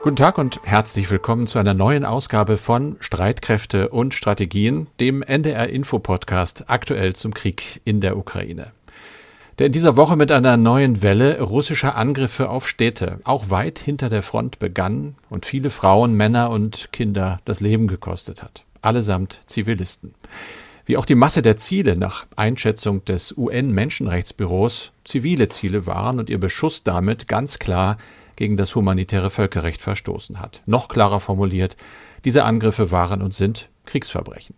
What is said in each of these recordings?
Guten Tag und herzlich willkommen zu einer neuen Ausgabe von Streitkräfte und Strategien, dem NDR Info Podcast aktuell zum Krieg in der Ukraine. Der in dieser Woche mit einer neuen Welle russischer Angriffe auf Städte auch weit hinter der Front begann und viele Frauen, Männer und Kinder das Leben gekostet hat. Allesamt Zivilisten. Wie auch die Masse der Ziele nach Einschätzung des UN-Menschenrechtsbüros zivile Ziele waren und ihr Beschuss damit ganz klar gegen das humanitäre Völkerrecht verstoßen hat. Noch klarer formuliert, diese Angriffe waren und sind Kriegsverbrechen.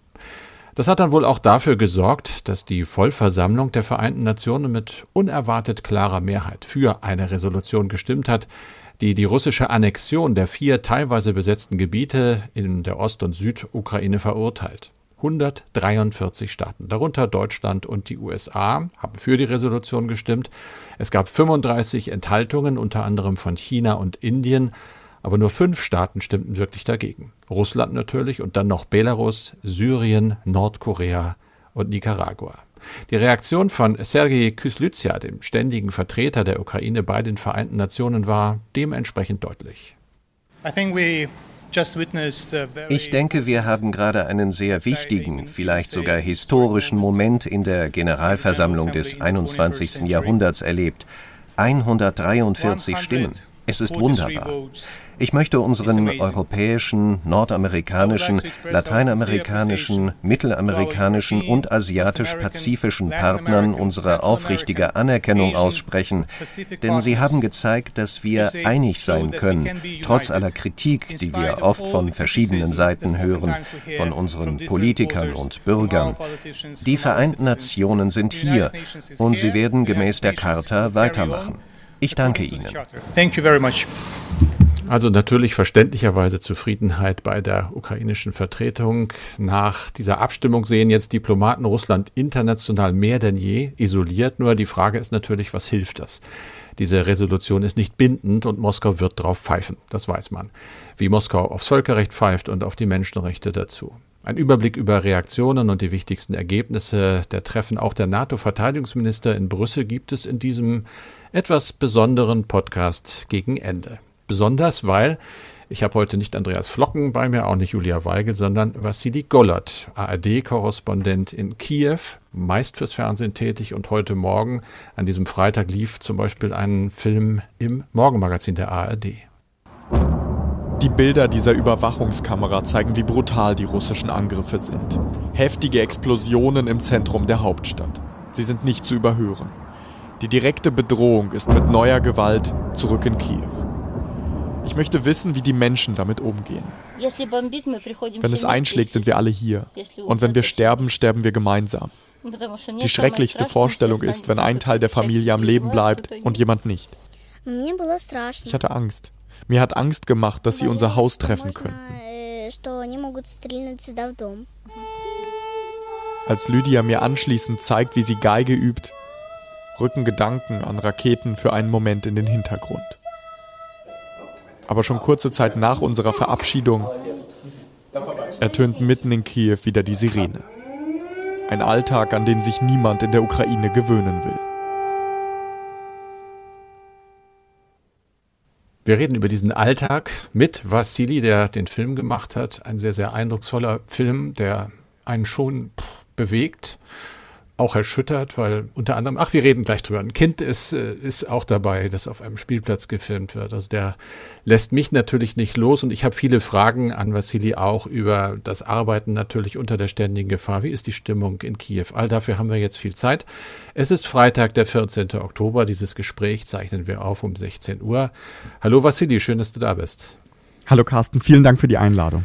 Das hat dann wohl auch dafür gesorgt, dass die Vollversammlung der Vereinten Nationen mit unerwartet klarer Mehrheit für eine Resolution gestimmt hat, die die russische Annexion der vier teilweise besetzten Gebiete in der Ost- und Südukraine verurteilt. 143 Staaten, darunter Deutschland und die USA, haben für die Resolution gestimmt. Es gab 35 Enthaltungen, unter anderem von China und Indien, aber nur fünf Staaten stimmten wirklich dagegen. Russland natürlich und dann noch Belarus, Syrien, Nordkorea und Nicaragua. Die Reaktion von Sergei Kyslytsja, dem ständigen Vertreter der Ukraine bei den Vereinten Nationen, war dementsprechend deutlich. I think we ich denke, wir haben gerade einen sehr wichtigen, vielleicht sogar historischen Moment in der Generalversammlung des 21. Jahrhunderts erlebt. 143 Stimmen. Es ist wunderbar. Ich möchte unseren europäischen, nordamerikanischen, lateinamerikanischen, mittelamerikanischen und asiatisch-pazifischen Partnern unsere aufrichtige Anerkennung aussprechen, denn sie haben gezeigt, dass wir einig sein können, trotz aller Kritik, die wir oft von verschiedenen Seiten hören, von unseren Politikern und Bürgern. Die Vereinten Nationen sind hier und sie werden gemäß der Charta weitermachen. Ich danke Ihnen. Also natürlich verständlicherweise Zufriedenheit bei der ukrainischen Vertretung. Nach dieser Abstimmung sehen jetzt Diplomaten Russland international mehr denn je isoliert. Nur die Frage ist natürlich, was hilft das? Diese Resolution ist nicht bindend und Moskau wird darauf pfeifen. Das weiß man. Wie Moskau aufs Völkerrecht pfeift und auf die Menschenrechte dazu. Ein Überblick über Reaktionen und die wichtigsten Ergebnisse der Treffen auch der NATO-Verteidigungsminister in Brüssel gibt es in diesem etwas besonderen Podcast gegen Ende. Besonders, weil ich habe heute nicht Andreas Flocken bei mir, auch nicht Julia Weigel, sondern Vassili Gollert, ARD-Korrespondent in Kiew, meist fürs Fernsehen tätig und heute Morgen, an diesem Freitag, lief zum Beispiel ein Film im Morgenmagazin der ARD. Die Bilder dieser Überwachungskamera zeigen, wie brutal die russischen Angriffe sind. Heftige Explosionen im Zentrum der Hauptstadt. Sie sind nicht zu überhören. Die direkte Bedrohung ist mit neuer Gewalt zurück in Kiew. Ich möchte wissen, wie die Menschen damit umgehen. Wenn es einschlägt, sind wir alle hier. Und wenn wir sterben, sterben wir gemeinsam. Die schrecklichste Vorstellung ist, wenn ein Teil der Familie am Leben bleibt und jemand nicht. Ich hatte Angst. Mir hat Angst gemacht, dass sie unser Haus treffen könnten. Als Lydia mir anschließend zeigt, wie sie Geige übt, rücken Gedanken an Raketen für einen Moment in den Hintergrund. Aber schon kurze Zeit nach unserer Verabschiedung ertönt mitten in Kiew wieder die Sirene. Ein Alltag, an den sich niemand in der Ukraine gewöhnen will. Wir reden über diesen Alltag mit Vassili, der den Film gemacht hat. Ein sehr, sehr eindrucksvoller Film, der einen schon bewegt auch erschüttert, weil unter anderem, ach, wir reden gleich drüber. Ein Kind ist, äh, ist auch dabei, das auf einem Spielplatz gefilmt wird. Also der lässt mich natürlich nicht los und ich habe viele Fragen an Vassili auch über das Arbeiten natürlich unter der ständigen Gefahr. Wie ist die Stimmung in Kiew? All dafür haben wir jetzt viel Zeit. Es ist Freitag, der 14. Oktober. Dieses Gespräch zeichnen wir auf um 16 Uhr. Hallo Vassili, schön, dass du da bist. Hallo Carsten, vielen Dank für die Einladung.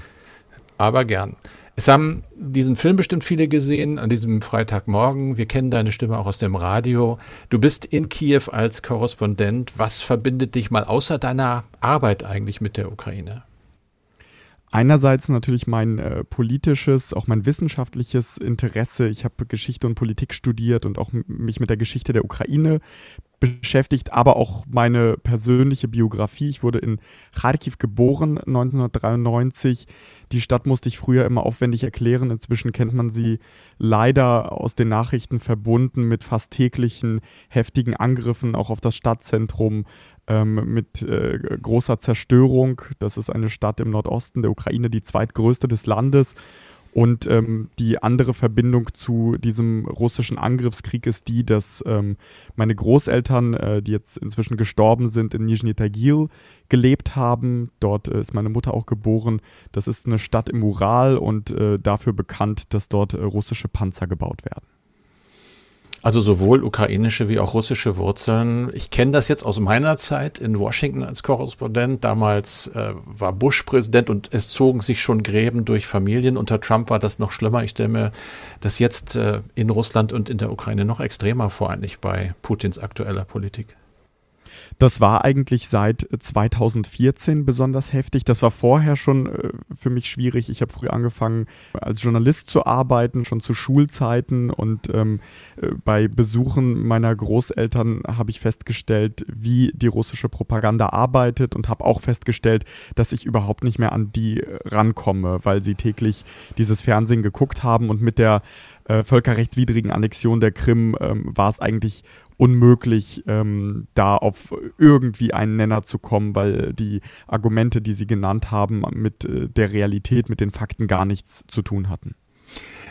Aber gern. Es haben diesen Film bestimmt viele gesehen an diesem Freitagmorgen. Wir kennen deine Stimme auch aus dem Radio. Du bist in Kiew als Korrespondent. Was verbindet dich mal außer deiner Arbeit eigentlich mit der Ukraine? Einerseits natürlich mein äh, politisches, auch mein wissenschaftliches Interesse. Ich habe Geschichte und Politik studiert und auch mich mit der Geschichte der Ukraine beschäftigt, aber auch meine persönliche Biografie. Ich wurde in Kharkiv geboren 1993 die Stadt musste ich früher immer aufwendig erklären. Inzwischen kennt man sie leider aus den Nachrichten verbunden mit fast täglichen heftigen Angriffen auch auf das Stadtzentrum, ähm, mit äh, großer Zerstörung. Das ist eine Stadt im Nordosten der Ukraine, die zweitgrößte des Landes. Und ähm, die andere Verbindung zu diesem russischen Angriffskrieg ist die, dass ähm, meine Großeltern, äh, die jetzt inzwischen gestorben sind, in Nizhny Tagil gelebt haben. Dort äh, ist meine Mutter auch geboren. Das ist eine Stadt im Ural und äh, dafür bekannt, dass dort äh, russische Panzer gebaut werden. Also sowohl ukrainische wie auch russische Wurzeln. Ich kenne das jetzt aus meiner Zeit in Washington als Korrespondent. Damals äh, war Bush Präsident und es zogen sich schon Gräben durch Familien. Unter Trump war das noch schlimmer. Ich stelle mir das jetzt äh, in Russland und in der Ukraine noch extremer vor, eigentlich bei Putins aktueller Politik. Das war eigentlich seit 2014 besonders heftig. Das war vorher schon äh, für mich schwierig. Ich habe früh angefangen, als Journalist zu arbeiten, schon zu Schulzeiten. Und ähm, äh, bei Besuchen meiner Großeltern habe ich festgestellt, wie die russische Propaganda arbeitet und habe auch festgestellt, dass ich überhaupt nicht mehr an die äh, rankomme, weil sie täglich dieses Fernsehen geguckt haben und mit der äh, völkerrechtswidrigen Annexion der Krim ähm, war es eigentlich unmöglich, ähm, da auf irgendwie einen Nenner zu kommen, weil die Argumente, die Sie genannt haben, mit äh, der Realität, mit den Fakten gar nichts zu tun hatten.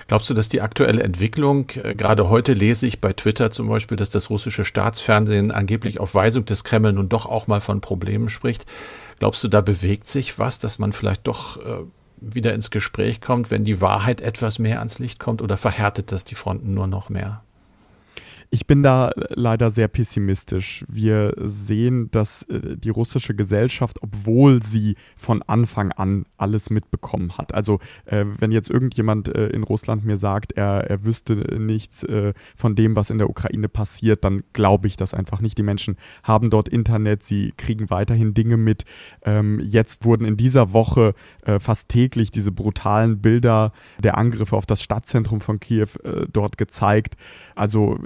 Glaubst du, dass die aktuelle Entwicklung, äh, gerade heute lese ich bei Twitter zum Beispiel, dass das russische Staatsfernsehen angeblich auf Weisung des Kreml nun doch auch mal von Problemen spricht. Glaubst du, da bewegt sich was, dass man vielleicht doch äh, wieder ins Gespräch kommt, wenn die Wahrheit etwas mehr ans Licht kommt oder verhärtet das die Fronten nur noch mehr? Ich bin da leider sehr pessimistisch. Wir sehen, dass äh, die russische Gesellschaft, obwohl sie von Anfang an alles mitbekommen hat. Also äh, wenn jetzt irgendjemand äh, in Russland mir sagt, er, er wüsste nichts äh, von dem, was in der Ukraine passiert, dann glaube ich das einfach nicht. Die Menschen haben dort Internet, sie kriegen weiterhin Dinge mit. Ähm, jetzt wurden in dieser Woche äh, fast täglich diese brutalen Bilder der Angriffe auf das Stadtzentrum von Kiew äh, dort gezeigt. Also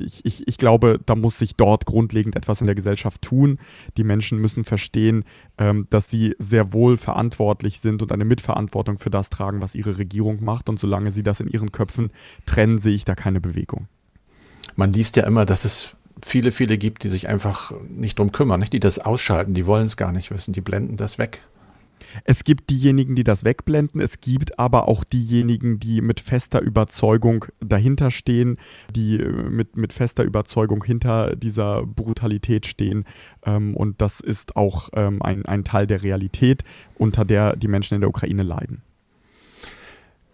ich, ich, ich glaube, da muss sich dort grundlegend etwas in der Gesellschaft tun. Die Menschen müssen verstehen, ähm, dass sie sehr wohl verantwortlich sind und eine Mitverantwortung für das tragen, was ihre Regierung macht. Und solange sie das in ihren Köpfen trennen, sehe ich da keine Bewegung. Man liest ja immer, dass es viele, viele gibt, die sich einfach nicht drum kümmern, nicht? die das ausschalten, die wollen es gar nicht wissen, die blenden das weg. Es gibt diejenigen, die das wegblenden. Es gibt aber auch diejenigen, die mit fester Überzeugung dahinter stehen, die äh, mit, mit fester Überzeugung hinter dieser Brutalität stehen. Ähm, und das ist auch ähm, ein, ein Teil der Realität, unter der die Menschen in der Ukraine leiden.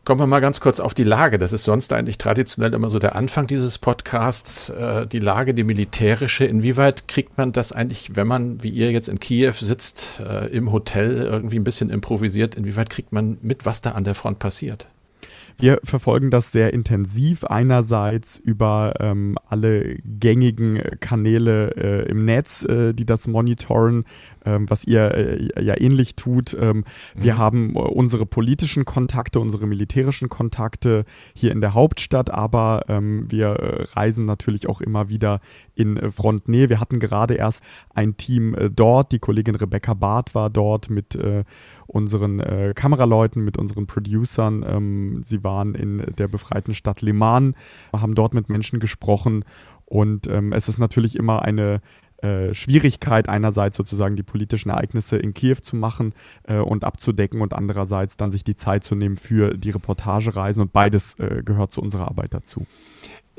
Kommen wir mal ganz kurz auf die Lage. Das ist sonst eigentlich traditionell immer so der Anfang dieses Podcasts. Äh, die Lage, die militärische. Inwieweit kriegt man das eigentlich, wenn man, wie ihr jetzt in Kiew sitzt, äh, im Hotel irgendwie ein bisschen improvisiert, inwieweit kriegt man mit, was da an der Front passiert? Wir verfolgen das sehr intensiv, einerseits über ähm, alle gängigen Kanäle äh, im Netz, äh, die das monitoren, ähm, was ihr äh, ja ähnlich tut. Ähm, mhm. Wir haben äh, unsere politischen Kontakte, unsere militärischen Kontakte hier in der Hauptstadt, aber ähm, wir äh, reisen natürlich auch immer wieder in äh, Frontnähe. Wir hatten gerade erst ein Team dort, die Kollegin Rebecca Barth war dort mit unseren äh, Kameraleuten, mit unseren Producern. Ähm, sie waren in der befreiten Stadt Liman, haben dort mit Menschen gesprochen und ähm, es ist natürlich immer eine äh, Schwierigkeit, einerseits sozusagen die politischen Ereignisse in Kiew zu machen äh, und abzudecken und andererseits dann sich die Zeit zu nehmen für die Reportagereisen und beides äh, gehört zu unserer Arbeit dazu.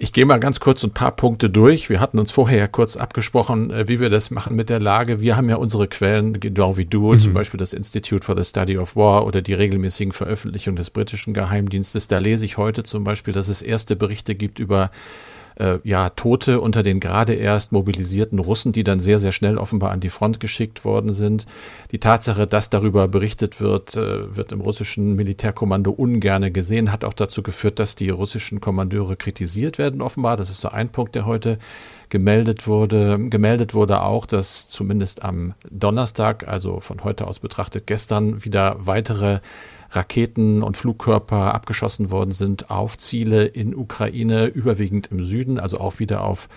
Ich gehe mal ganz kurz ein paar Punkte durch. Wir hatten uns vorher ja kurz abgesprochen, äh, wie wir das machen mit der Lage. Wir haben ja unsere Quellen, genau wie du, mhm. zum Beispiel das Institute for the Study of War oder die regelmäßigen Veröffentlichungen des britischen Geheimdienstes. Da lese ich heute zum Beispiel, dass es erste Berichte gibt über äh, ja, Tote unter den gerade erst mobilisierten Russen, die dann sehr, sehr schnell offenbar an die Front geschickt worden sind. Die Tatsache, dass darüber berichtet wird, äh, wird im russischen Militärkommando ungerne gesehen, hat auch dazu geführt, dass die russischen Kommandeure kritisiert werden, offenbar. Das ist so ein Punkt, der heute gemeldet wurde. Gemeldet wurde auch, dass zumindest am Donnerstag, also von heute aus betrachtet gestern, wieder weitere Raketen und Flugkörper abgeschossen worden sind auf Ziele in Ukraine, überwiegend im Süden, also auch wieder auf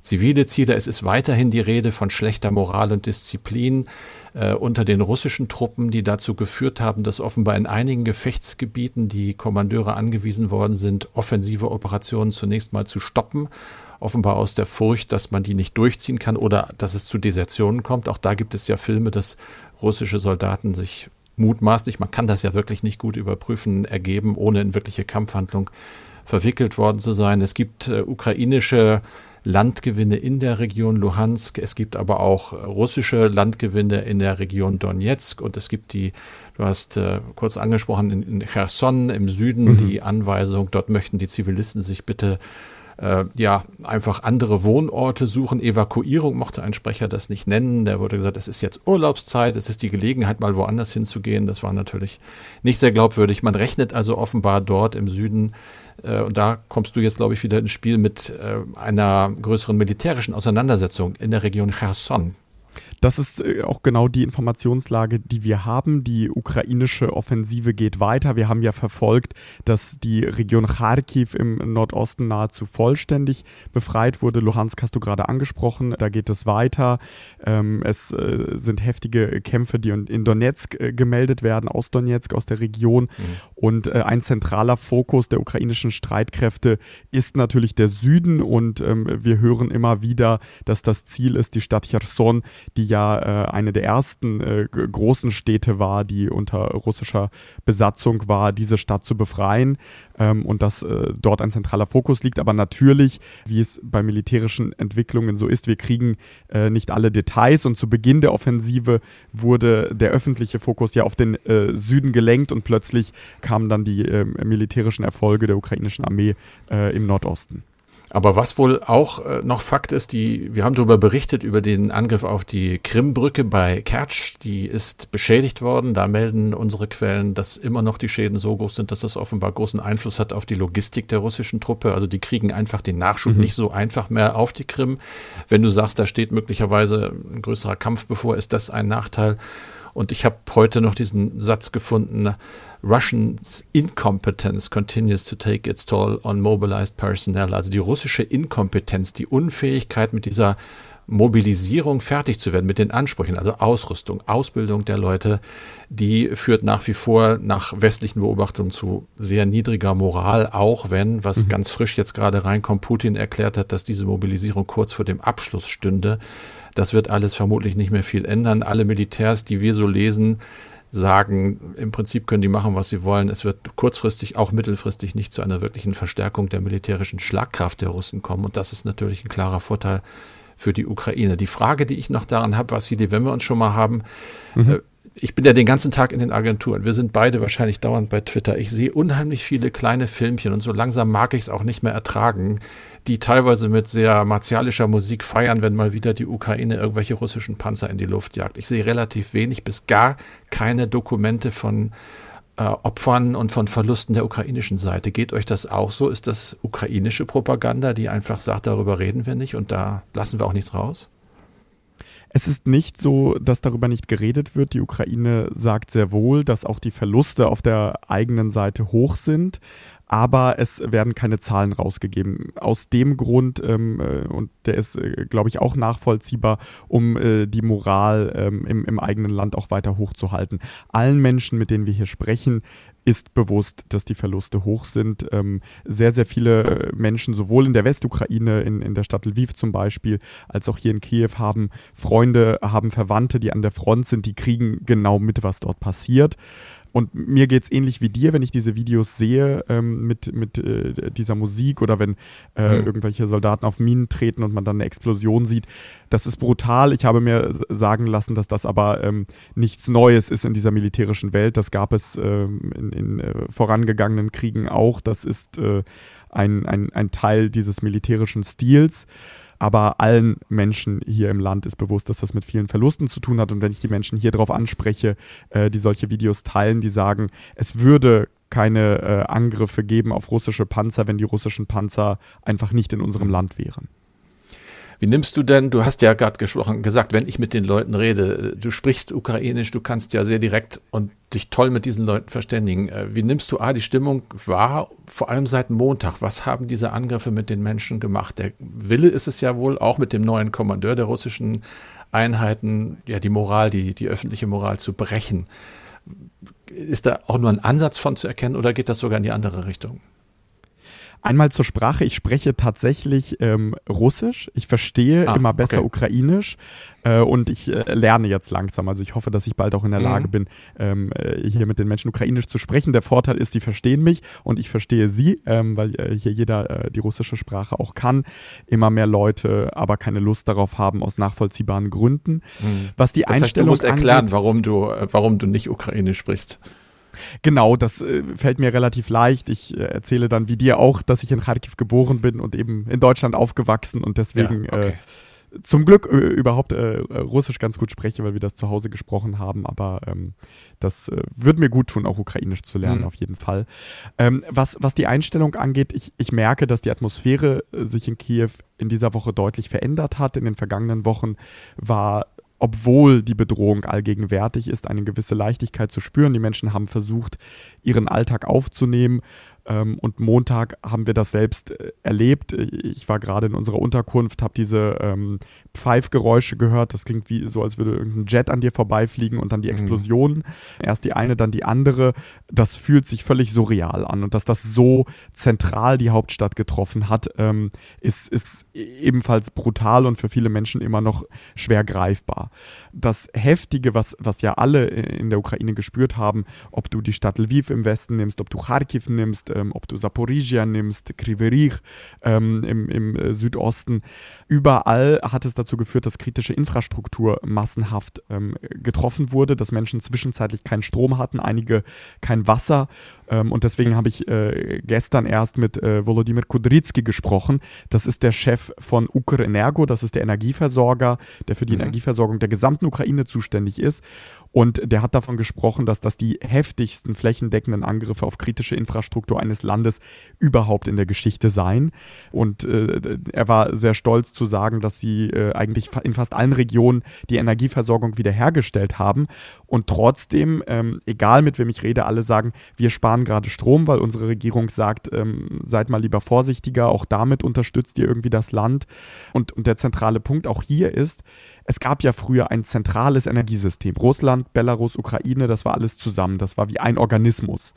zivile Ziele. Es ist weiterhin die Rede von schlechter Moral und Disziplin äh, unter den russischen Truppen, die dazu geführt haben, dass offenbar in einigen Gefechtsgebieten die Kommandeure angewiesen worden sind, offensive Operationen zunächst mal zu stoppen offenbar aus der Furcht, dass man die nicht durchziehen kann oder dass es zu Desertionen kommt. Auch da gibt es ja Filme, dass russische Soldaten sich mutmaßlich, man kann das ja wirklich nicht gut überprüfen, ergeben, ohne in wirkliche Kampfhandlung verwickelt worden zu sein. Es gibt äh, ukrainische Landgewinne in der Region Luhansk, es gibt aber auch russische Landgewinne in der Region Donetsk und es gibt die, du hast äh, kurz angesprochen, in, in Cherson im Süden mhm. die Anweisung, dort möchten die Zivilisten sich bitte äh, ja einfach andere Wohnorte suchen. Evakuierung mochte ein Sprecher das nicht nennen. Der wurde gesagt, es ist jetzt Urlaubszeit, es ist die Gelegenheit, mal woanders hinzugehen. Das war natürlich nicht sehr glaubwürdig. Man rechnet also offenbar dort im Süden äh, und da kommst du jetzt, glaube ich, wieder ins Spiel mit äh, einer größeren militärischen Auseinandersetzung in der Region Cherson. Das ist äh, auch genau die Informationslage, die wir haben. Die ukrainische Offensive geht weiter. Wir haben ja verfolgt, dass die Region Kharkiv im Nordosten nahezu vollständig befreit wurde. Luhansk hast du gerade angesprochen. Da geht es weiter. Ähm, es äh, sind heftige Kämpfe, die in Donetsk äh, gemeldet werden, aus Donetsk, aus der Region. Mhm. Und ein zentraler Fokus der ukrainischen Streitkräfte ist natürlich der Süden. Und ähm, wir hören immer wieder, dass das Ziel ist, die Stadt Cherson, die ja äh, eine der ersten äh, großen Städte war, die unter russischer Besatzung war, diese Stadt zu befreien ähm, und dass äh, dort ein zentraler Fokus liegt. Aber natürlich, wie es bei militärischen Entwicklungen so ist, wir kriegen äh, nicht alle Details und zu Beginn der Offensive wurde der öffentliche Fokus ja auf den äh, Süden gelenkt und plötzlich kamen dann die ähm, militärischen Erfolge der ukrainischen Armee äh, im Nordosten. Aber was wohl auch äh, noch Fakt ist, die, wir haben darüber berichtet, über den Angriff auf die Krimbrücke bei Kertsch, die ist beschädigt worden. Da melden unsere Quellen, dass immer noch die Schäden so groß sind, dass das offenbar großen Einfluss hat auf die Logistik der russischen Truppe. Also die kriegen einfach den Nachschub mhm. nicht so einfach mehr auf die Krim. Wenn du sagst, da steht möglicherweise ein größerer Kampf bevor, ist das ein Nachteil. Und ich habe heute noch diesen Satz gefunden, Russians incompetence continues to take its toll on mobilized personnel. Also die russische Inkompetenz, die Unfähigkeit mit dieser Mobilisierung fertig zu werden, mit den Ansprüchen, also Ausrüstung, Ausbildung der Leute, die führt nach wie vor nach westlichen Beobachtungen zu sehr niedriger Moral, auch wenn, was mhm. ganz frisch jetzt gerade reinkommt, Putin erklärt hat, dass diese Mobilisierung kurz vor dem Abschluss stünde. Das wird alles vermutlich nicht mehr viel ändern. Alle Militärs, die wir so lesen, sagen, im Prinzip können die machen, was sie wollen. Es wird kurzfristig, auch mittelfristig nicht zu einer wirklichen Verstärkung der militärischen Schlagkraft der Russen kommen. Und das ist natürlich ein klarer Vorteil für die Ukraine. Die Frage, die ich noch daran habe, Vassili, wenn wir uns schon mal haben, mhm. äh, ich bin ja den ganzen Tag in den Agenturen. Wir sind beide wahrscheinlich dauernd bei Twitter. Ich sehe unheimlich viele kleine Filmchen und so langsam mag ich es auch nicht mehr ertragen, die teilweise mit sehr martialischer Musik feiern, wenn mal wieder die Ukraine irgendwelche russischen Panzer in die Luft jagt. Ich sehe relativ wenig bis gar keine Dokumente von äh, Opfern und von Verlusten der ukrainischen Seite. Geht euch das auch so? Ist das ukrainische Propaganda, die einfach sagt, darüber reden wir nicht und da lassen wir auch nichts raus? Es ist nicht so, dass darüber nicht geredet wird. Die Ukraine sagt sehr wohl, dass auch die Verluste auf der eigenen Seite hoch sind aber es werden keine Zahlen rausgegeben. Aus dem Grund, ähm, äh, und der ist, äh, glaube ich, auch nachvollziehbar, um äh, die Moral ähm, im, im eigenen Land auch weiter hochzuhalten. Allen Menschen, mit denen wir hier sprechen, ist bewusst, dass die Verluste hoch sind. Ähm, sehr, sehr viele äh, Menschen, sowohl in der Westukraine, in, in der Stadt Lviv zum Beispiel, als auch hier in Kiew, haben Freunde, haben Verwandte, die an der Front sind, die kriegen genau mit, was dort passiert. Und mir geht es ähnlich wie dir, wenn ich diese Videos sehe ähm, mit, mit äh, dieser Musik oder wenn äh, mhm. irgendwelche Soldaten auf Minen treten und man dann eine Explosion sieht. Das ist brutal. Ich habe mir sagen lassen, dass das aber ähm, nichts Neues ist in dieser militärischen Welt. Das gab es ähm, in, in äh, vorangegangenen Kriegen auch. Das ist äh, ein, ein, ein Teil dieses militärischen Stils. Aber allen Menschen hier im Land ist bewusst, dass das mit vielen Verlusten zu tun hat. Und wenn ich die Menschen hier drauf anspreche, äh, die solche Videos teilen, die sagen, es würde keine äh, Angriffe geben auf russische Panzer, wenn die russischen Panzer einfach nicht in unserem Land wären. Wie nimmst du denn, du hast ja gerade gesprochen, gesagt, wenn ich mit den Leuten rede, du sprichst ukrainisch, du kannst ja sehr direkt und dich toll mit diesen Leuten verständigen. Äh, wie nimmst du A, die Stimmung wahr, vor allem seit Montag? Was haben diese Angriffe mit den Menschen gemacht? Der Wille ist es ja wohl auch mit dem neuen Kommandeur der russischen Einheiten, ja, die Moral, die, die öffentliche Moral zu brechen. Ist da auch nur ein Ansatz von zu erkennen oder geht das sogar in die andere Richtung? Einmal zur Sprache. Ich spreche tatsächlich ähm, Russisch. Ich verstehe ah, immer besser okay. Ukrainisch. Äh, und ich äh, lerne jetzt langsam. Also ich hoffe, dass ich bald auch in der Lage mhm. bin, ähm, äh, hier mit den Menschen ukrainisch zu sprechen. Der Vorteil ist, sie verstehen mich und ich verstehe sie, ähm, weil äh, hier jeder äh, die russische Sprache auch kann. Immer mehr Leute aber keine Lust darauf haben aus nachvollziehbaren Gründen. Mhm. Was die das Einstellung heißt, du musst erklären, angeht, warum du, warum du nicht ukrainisch sprichst. Genau, das äh, fällt mir relativ leicht. Ich äh, erzähle dann wie dir auch, dass ich in Kharkiv geboren bin und eben in Deutschland aufgewachsen und deswegen ja, okay. äh, zum Glück äh, überhaupt äh, Russisch ganz gut spreche, weil wir das zu Hause gesprochen haben. Aber ähm, das äh, wird mir gut tun, auch Ukrainisch zu lernen, mhm. auf jeden Fall. Ähm, was, was die Einstellung angeht, ich, ich merke, dass die Atmosphäre sich in Kiew in dieser Woche deutlich verändert hat. In den vergangenen Wochen war obwohl die Bedrohung allgegenwärtig ist, eine gewisse Leichtigkeit zu spüren. Die Menschen haben versucht, ihren Alltag aufzunehmen ähm, und Montag haben wir das selbst äh, erlebt. Ich war gerade in unserer Unterkunft, habe diese ähm, Pfeifgeräusche gehört. Das klingt wie so, als würde irgendein Jet an dir vorbeifliegen und dann die. Explosionen. Mhm. Erst die eine, dann die andere. Das fühlt sich völlig surreal an. Und dass das so zentral die Hauptstadt getroffen hat, ähm, ist, ist ebenfalls brutal und für viele Menschen immer noch schwer greifbar. Das Heftige, was, was ja alle in der Ukraine gespürt haben, ob du die Stadt Lviv im Westen nimmst, ob du Kharkiv nimmst, ähm, ob du Saporizhia nimmst, Kriverich ähm, im, im äh, Südosten. Überall hat es dazu geführt, dass kritische Infrastruktur massenhaft ähm, getroffen wurde, dass Menschen zwischenzeitlich keinen Strom hatten, einige kein Wasser ähm, und deswegen habe ich äh, gestern erst mit äh, Volodymyr Kudrytsky gesprochen. Das ist der Chef von Ukrenergo, das ist der Energieversorger, der für die mhm. Energieversorgung der gesamten Ukraine zuständig ist. Und der hat davon gesprochen, dass das die heftigsten flächendeckenden Angriffe auf kritische Infrastruktur eines Landes überhaupt in der Geschichte seien. Und äh, er war sehr stolz zu sagen, dass sie äh, eigentlich in fast allen Regionen die Energieversorgung wiederhergestellt haben. Und trotzdem, ähm, egal mit wem ich rede, alle sagen, wir sparen gerade Strom, weil unsere Regierung sagt, ähm, seid mal lieber vorsichtiger, auch damit unterstützt ihr irgendwie das Land. Und, und der zentrale Punkt auch hier ist, es gab ja früher ein zentrales Energiesystem. Russland, Belarus, Ukraine, das war alles zusammen. Das war wie ein Organismus.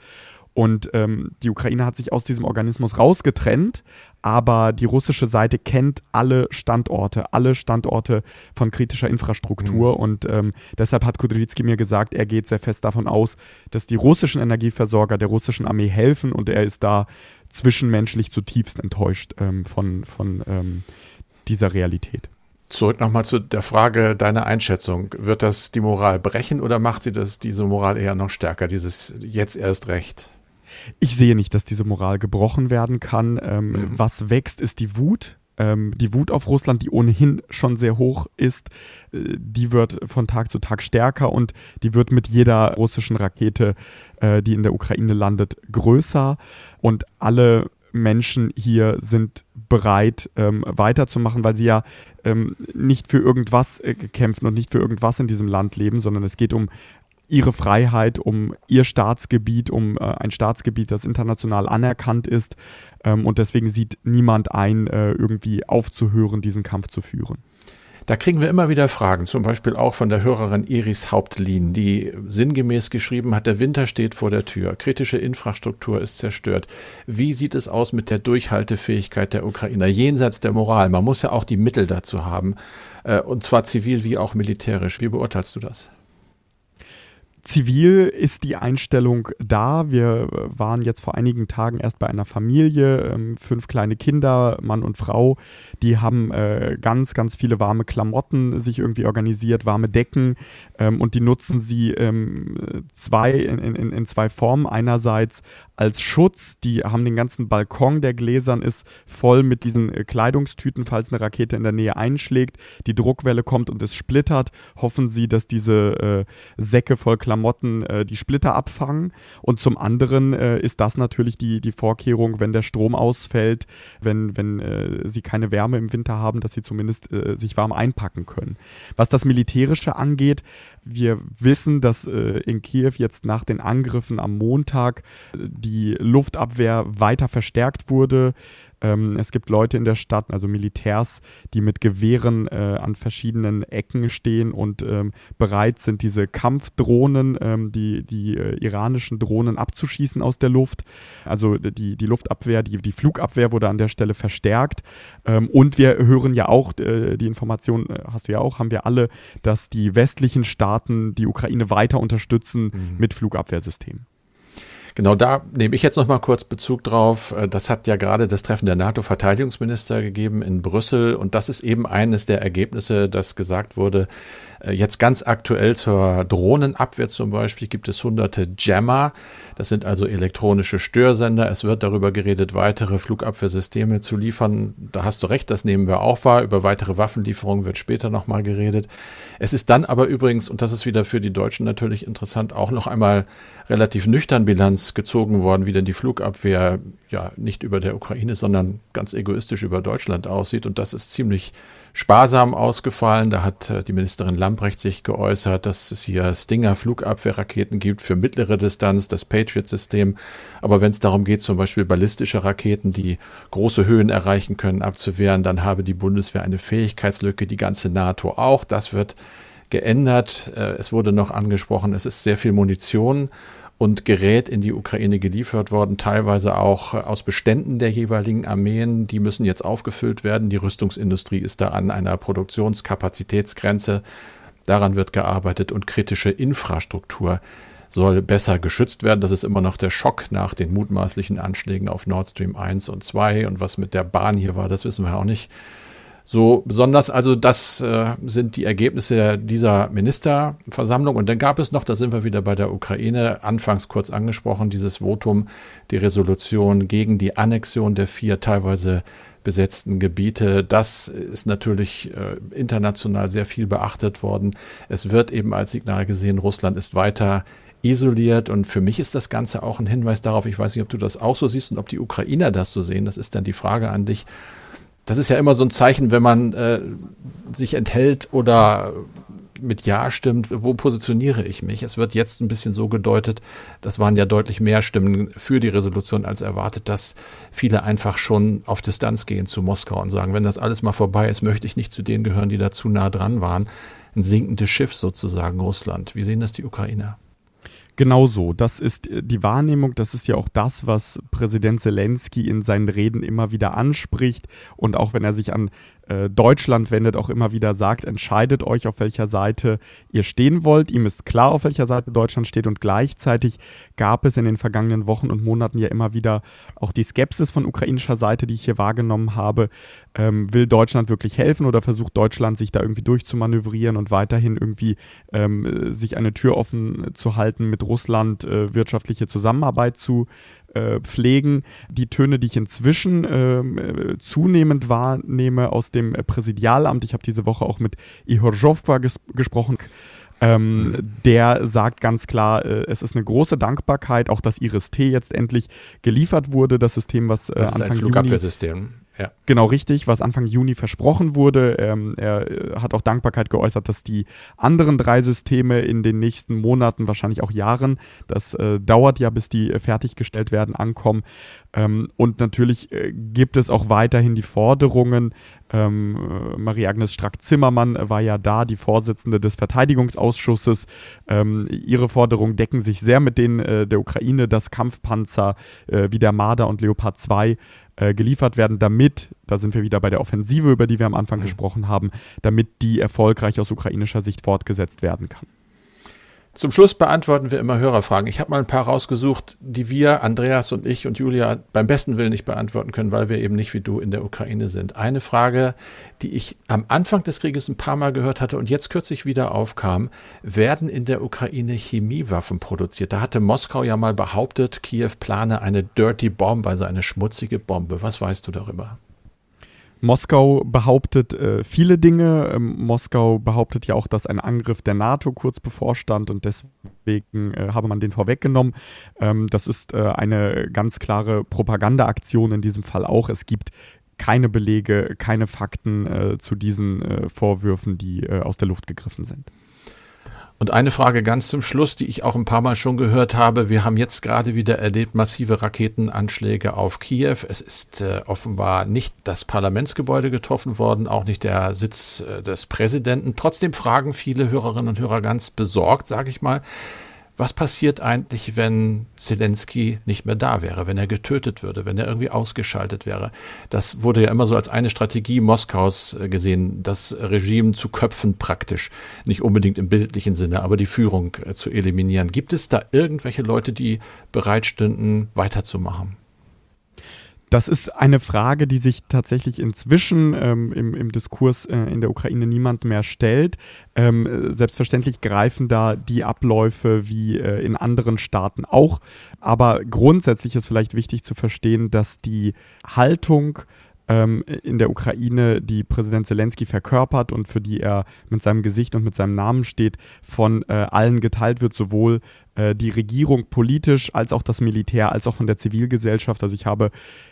Und ähm, die Ukraine hat sich aus diesem Organismus rausgetrennt, aber die russische Seite kennt alle Standorte, alle Standorte von kritischer Infrastruktur. Mhm. Und ähm, deshalb hat Kudrytsky mir gesagt, er geht sehr fest davon aus, dass die russischen Energieversorger der russischen Armee helfen und er ist da zwischenmenschlich zutiefst enttäuscht ähm, von, von ähm, dieser Realität. Zurück nochmal zu der Frage deiner Einschätzung. Wird das die Moral brechen oder macht sie das, diese Moral eher noch stärker, dieses jetzt erst recht? Ich sehe nicht, dass diese Moral gebrochen werden kann. Ähm, mhm. Was wächst, ist die Wut. Ähm, die Wut auf Russland, die ohnehin schon sehr hoch ist, äh, die wird von Tag zu Tag stärker und die wird mit jeder russischen Rakete, äh, die in der Ukraine landet, größer. Und alle Menschen hier sind bereit, ähm, weiterzumachen, weil sie ja ähm, nicht für irgendwas äh, kämpfen und nicht für irgendwas in diesem Land leben, sondern es geht um ihre Freiheit, um ihr Staatsgebiet, um äh, ein Staatsgebiet, das international anerkannt ist. Ähm, und deswegen sieht niemand ein, äh, irgendwie aufzuhören, diesen Kampf zu führen. Da kriegen wir immer wieder Fragen, zum Beispiel auch von der Hörerin Iris Hauptlin, die sinngemäß geschrieben hat, der Winter steht vor der Tür, kritische Infrastruktur ist zerstört. Wie sieht es aus mit der Durchhaltefähigkeit der Ukrainer jenseits der Moral? Man muss ja auch die Mittel dazu haben, äh, und zwar zivil wie auch militärisch. Wie beurteilst du das? Zivil ist die Einstellung da. Wir waren jetzt vor einigen Tagen erst bei einer Familie, ähm, fünf kleine Kinder, Mann und Frau. Die haben äh, ganz, ganz viele warme Klamotten sich irgendwie organisiert, warme Decken ähm, und die nutzen sie ähm, zwei in, in, in zwei Formen. Einerseits als Schutz. Die haben den ganzen Balkon, der gläsern ist, voll mit diesen äh, Kleidungstüten, falls eine Rakete in der Nähe einschlägt. Die Druckwelle kommt und es splittert. Hoffen sie, dass diese äh, Säcke voll Klamotten äh, die Splitter abfangen. Und zum anderen äh, ist das natürlich die, die Vorkehrung, wenn der Strom ausfällt, wenn, wenn äh, sie keine Wärme im Winter haben, dass sie zumindest äh, sich warm einpacken können. Was das Militärische angeht, wir wissen, dass äh, in Kiew jetzt nach den Angriffen am Montag äh, die Luftabwehr weiter verstärkt wurde. Ähm, es gibt Leute in der Stadt, also Militärs, die mit Gewehren äh, an verschiedenen Ecken stehen und ähm, bereit sind, diese Kampfdrohnen, ähm, die, die äh, iranischen Drohnen abzuschießen aus der Luft. Also die, die Luftabwehr, die, die Flugabwehr wurde an der Stelle verstärkt. Ähm, und wir hören ja auch, äh, die Information äh, hast du ja auch, haben wir alle, dass die westlichen Staaten die Ukraine weiter unterstützen mhm. mit Flugabwehrsystemen. Genau da nehme ich jetzt noch mal kurz Bezug drauf. Äh, das hat ja gerade das Treffen der NATO-Verteidigungsminister gegeben in Brüssel und das ist eben eines der Ergebnisse, das gesagt wurde, äh, jetzt ganz aktuell zur Drohnenabwehr zum Beispiel gibt es hunderte Jammer. Das sind also elektronische Störsender. Es wird darüber geredet, weitere Flugabwehrsysteme zu liefern. Da hast du recht, das nehmen wir auch wahr. Über weitere Waffenlieferungen wird später nochmal geredet. Es ist dann aber übrigens, und das ist wieder für die Deutschen natürlich interessant, auch noch einmal relativ nüchtern Bilanz gezogen worden, wie denn die Flugabwehr ja nicht über der Ukraine, sondern ganz egoistisch über Deutschland aussieht. Und das ist ziemlich sparsam ausgefallen. Da hat äh, die Ministerin Lambrecht sich geäußert, dass es hier Stinger Flugabwehrraketen gibt für mittlere Distanz, das Patriot-System. Aber wenn es darum geht, zum Beispiel ballistische Raketen, die große Höhen erreichen können, abzuwehren, dann habe die Bundeswehr eine Fähigkeitslücke, die ganze NATO auch. Das wird geändert. Äh, es wurde noch angesprochen, es ist sehr viel Munition und Gerät in die Ukraine geliefert worden, teilweise auch äh, aus Beständen der jeweiligen Armeen. Die müssen jetzt aufgefüllt werden. Die Rüstungsindustrie ist da an einer Produktionskapazitätsgrenze. Daran wird gearbeitet und kritische Infrastruktur soll besser geschützt werden. Das ist immer noch der Schock nach den mutmaßlichen Anschlägen auf Nord Stream 1 und 2 und was mit der Bahn hier war, das wissen wir auch nicht so besonders. Also das äh, sind die Ergebnisse dieser Ministerversammlung. Und dann gab es noch, da sind wir wieder bei der Ukraine, anfangs kurz angesprochen, dieses Votum, die Resolution gegen die Annexion der vier teilweise besetzten Gebiete. Das ist natürlich äh, international sehr viel beachtet worden. Es wird eben als Signal gesehen, Russland ist weiter isoliert. Und für mich ist das Ganze auch ein Hinweis darauf, ich weiß nicht, ob du das auch so siehst und ob die Ukrainer das so sehen. Das ist dann die Frage an dich das ist ja immer so ein Zeichen, wenn man äh, sich enthält oder mit Ja stimmt, wo positioniere ich mich? Es wird jetzt ein bisschen so gedeutet, das waren ja deutlich mehr Stimmen für die Resolution als erwartet, dass viele einfach schon auf Distanz gehen zu Moskau und sagen, wenn das alles mal vorbei ist, möchte ich nicht zu denen gehören, die da zu nah dran waren. Ein sinkendes Schiff sozusagen Russland. Wie sehen das die Ukrainer? Genau so. Das ist äh, die Wahrnehmung, das ist ja auch das, was Präsident Zelensky in seinen Reden immer wieder anspricht und auch wenn er sich an Deutschland wendet, auch immer wieder sagt, entscheidet euch, auf welcher Seite ihr stehen wollt. Ihm ist klar, auf welcher Seite Deutschland steht und gleichzeitig gab es in den vergangenen Wochen und Monaten ja immer wieder auch die Skepsis von ukrainischer Seite, die ich hier wahrgenommen habe. Ähm, will Deutschland wirklich helfen oder versucht Deutschland sich da irgendwie durchzumanövrieren und weiterhin irgendwie ähm, sich eine Tür offen zu halten, mit Russland äh, wirtschaftliche Zusammenarbeit zu äh, pflegen. Die Töne, die ich inzwischen ähm, äh, zunehmend wahrnehme aus dem Präsidialamt, ich habe diese Woche auch mit Ihor Jovkwa ges gesprochen, ähm, mhm. der sagt ganz klar, äh, es ist eine große Dankbarkeit, auch dass Iris-T jetzt endlich geliefert wurde, das System, was äh, das Anfang ist ein Flugabwehrsystem. Ja. Genau richtig, was Anfang Juni versprochen wurde. Ähm, er äh, hat auch Dankbarkeit geäußert, dass die anderen drei Systeme in den nächsten Monaten, wahrscheinlich auch Jahren, das äh, dauert ja, bis die äh, fertiggestellt werden, ankommen. Ähm, und natürlich äh, gibt es auch weiterhin die Forderungen. Ähm, äh, Marie-Agnes Strack-Zimmermann war ja da, die Vorsitzende des Verteidigungsausschusses. Ähm, ihre Forderungen decken sich sehr mit denen der Ukraine, dass Kampfpanzer wie der Marder und Leopard 2 äh, geliefert werden, damit, da sind wir wieder bei der Offensive, über die wir am Anfang mhm. gesprochen haben, damit die erfolgreich aus ukrainischer Sicht fortgesetzt werden kann. Zum Schluss beantworten wir immer Hörerfragen. Ich habe mal ein paar rausgesucht, die wir, Andreas und ich und Julia, beim besten Willen nicht beantworten können, weil wir eben nicht wie du in der Ukraine sind. Eine Frage, die ich am Anfang des Krieges ein paar Mal gehört hatte und jetzt kürzlich wieder aufkam, werden in der Ukraine Chemiewaffen produziert? Da hatte Moskau ja mal behauptet, Kiew plane eine Dirty Bomb, also eine schmutzige Bombe. Was weißt du darüber? Moskau behauptet äh, viele Dinge. Ähm, Moskau behauptet ja auch, dass ein Angriff der NATO kurz bevorstand und deswegen äh, habe man den vorweggenommen. Ähm, das ist äh, eine ganz klare Propagandaaktion in diesem Fall auch. Es gibt keine Belege, keine Fakten äh, zu diesen äh, Vorwürfen, die äh, aus der Luft gegriffen sind. Und eine Frage ganz zum Schluss, die ich auch ein paar Mal schon gehört habe. Wir haben jetzt gerade wieder erlebt massive Raketenanschläge auf Kiew. Es ist äh, offenbar nicht das Parlamentsgebäude getroffen worden, auch nicht der Sitz äh, des Präsidenten. Trotzdem fragen viele Hörerinnen und Hörer ganz besorgt, sage ich mal, was passiert eigentlich, wenn Zelensky nicht mehr da wäre, wenn er getötet würde, wenn er irgendwie ausgeschaltet wäre? Das wurde ja immer so als eine Strategie Moskaus äh, gesehen, das Regime zu köpfen praktisch. Nicht unbedingt im bildlichen Sinne, aber die Führung äh, zu eliminieren. Gibt es da irgendwelche Leute, die bereit stünden, weiterzumachen? Das ist eine Frage, die sich tatsächlich inzwischen ähm, im, im, Diskurs äh, in der Ukraine niemand mehr stellt. Ähm, selbstverständlich greifen da die Abläufe wie äh, in anderen Staaten auch. Aber grundsätzlich ist vielleicht wichtig zu verstehen, dass die Haltung ähm, in der Ukraine, die Präsident Zelensky verkörpert und für die er mit seinem Gesicht und mit seinem Namen steht, von äh, allen geteilt wird, sowohl äh, die Regierung politisch als auch das Militär, als auch von der Zivilgesellschaft. Also ich habe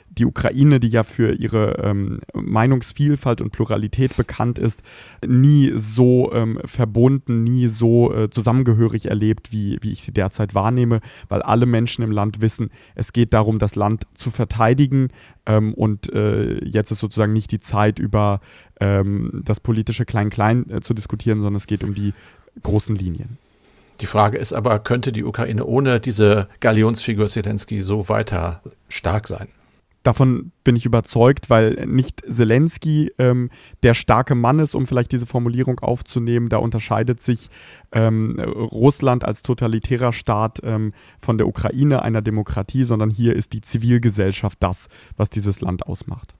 die Ukraine, die ja für ihre ähm, Meinungsvielfalt und Pluralität bekannt ist, nie so ähm, verbunden, nie so äh, zusammengehörig erlebt, wie, wie ich sie derzeit wahrnehme, weil alle Menschen im Land wissen, es geht darum, das Land zu verteidigen ähm, und äh, jetzt ist sozusagen nicht die Zeit, über ähm, das politische Klein-Klein äh, zu diskutieren, sondern es geht um die großen Linien. Die Frage ist aber, könnte die Ukraine ohne diese Galionsfigur Zelensky so weiter stark sein? Davon bin ich überzeugt, weil nicht Zelensky ähm, der starke Mann ist, um vielleicht diese Formulierung aufzunehmen. Da unterscheidet sich ähm, Russland als totalitärer Staat ähm, von der Ukraine, einer Demokratie, sondern hier ist die Zivilgesellschaft das, was dieses Land ausmacht.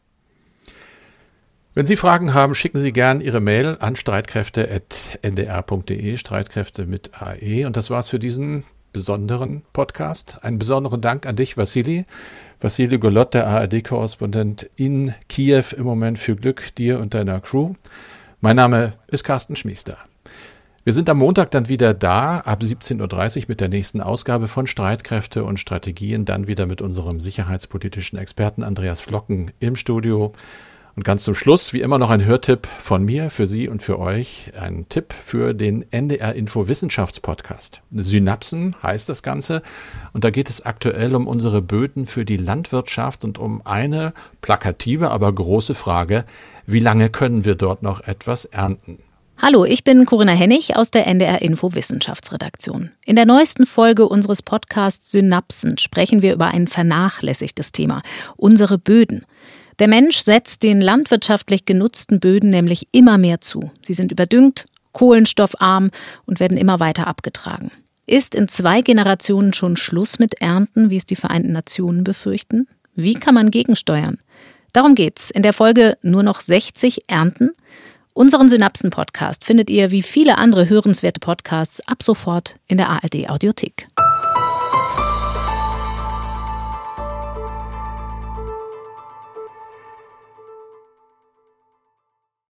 Wenn Sie Fragen haben, schicken Sie gerne Ihre Mail an streitkräfte.ndr.de, Streitkräfte mit AE. Und das war's für diesen besonderen Podcast. Einen besonderen Dank an dich, Vassili. Vassili Golot, der ARD-Korrespondent in Kiew im Moment für Glück dir und deiner Crew. Mein Name ist Carsten Schmiester. Wir sind am Montag dann wieder da, ab 17.30 Uhr mit der nächsten Ausgabe von Streitkräfte und Strategien, dann wieder mit unserem sicherheitspolitischen Experten Andreas Flocken im Studio. Und ganz zum Schluss, wie immer, noch ein Hörtipp von mir für Sie und für euch. Ein Tipp für den NDR Info Wissenschaftspodcast. Synapsen heißt das Ganze. Und da geht es aktuell um unsere Böden für die Landwirtschaft und um eine plakative, aber große Frage. Wie lange können wir dort noch etwas ernten? Hallo, ich bin Corinna Hennig aus der NDR Info Wissenschaftsredaktion. In der neuesten Folge unseres Podcasts Synapsen sprechen wir über ein vernachlässigtes Thema, unsere Böden. Der Mensch setzt den landwirtschaftlich genutzten Böden nämlich immer mehr zu. Sie sind überdüngt, kohlenstoffarm und werden immer weiter abgetragen. Ist in zwei Generationen schon Schluss mit Ernten, wie es die Vereinten Nationen befürchten? Wie kann man gegensteuern? Darum geht's in der Folge Nur noch 60 Ernten. Unseren Synapsen-Podcast findet ihr wie viele andere hörenswerte Podcasts ab sofort in der ARD-Audiothek.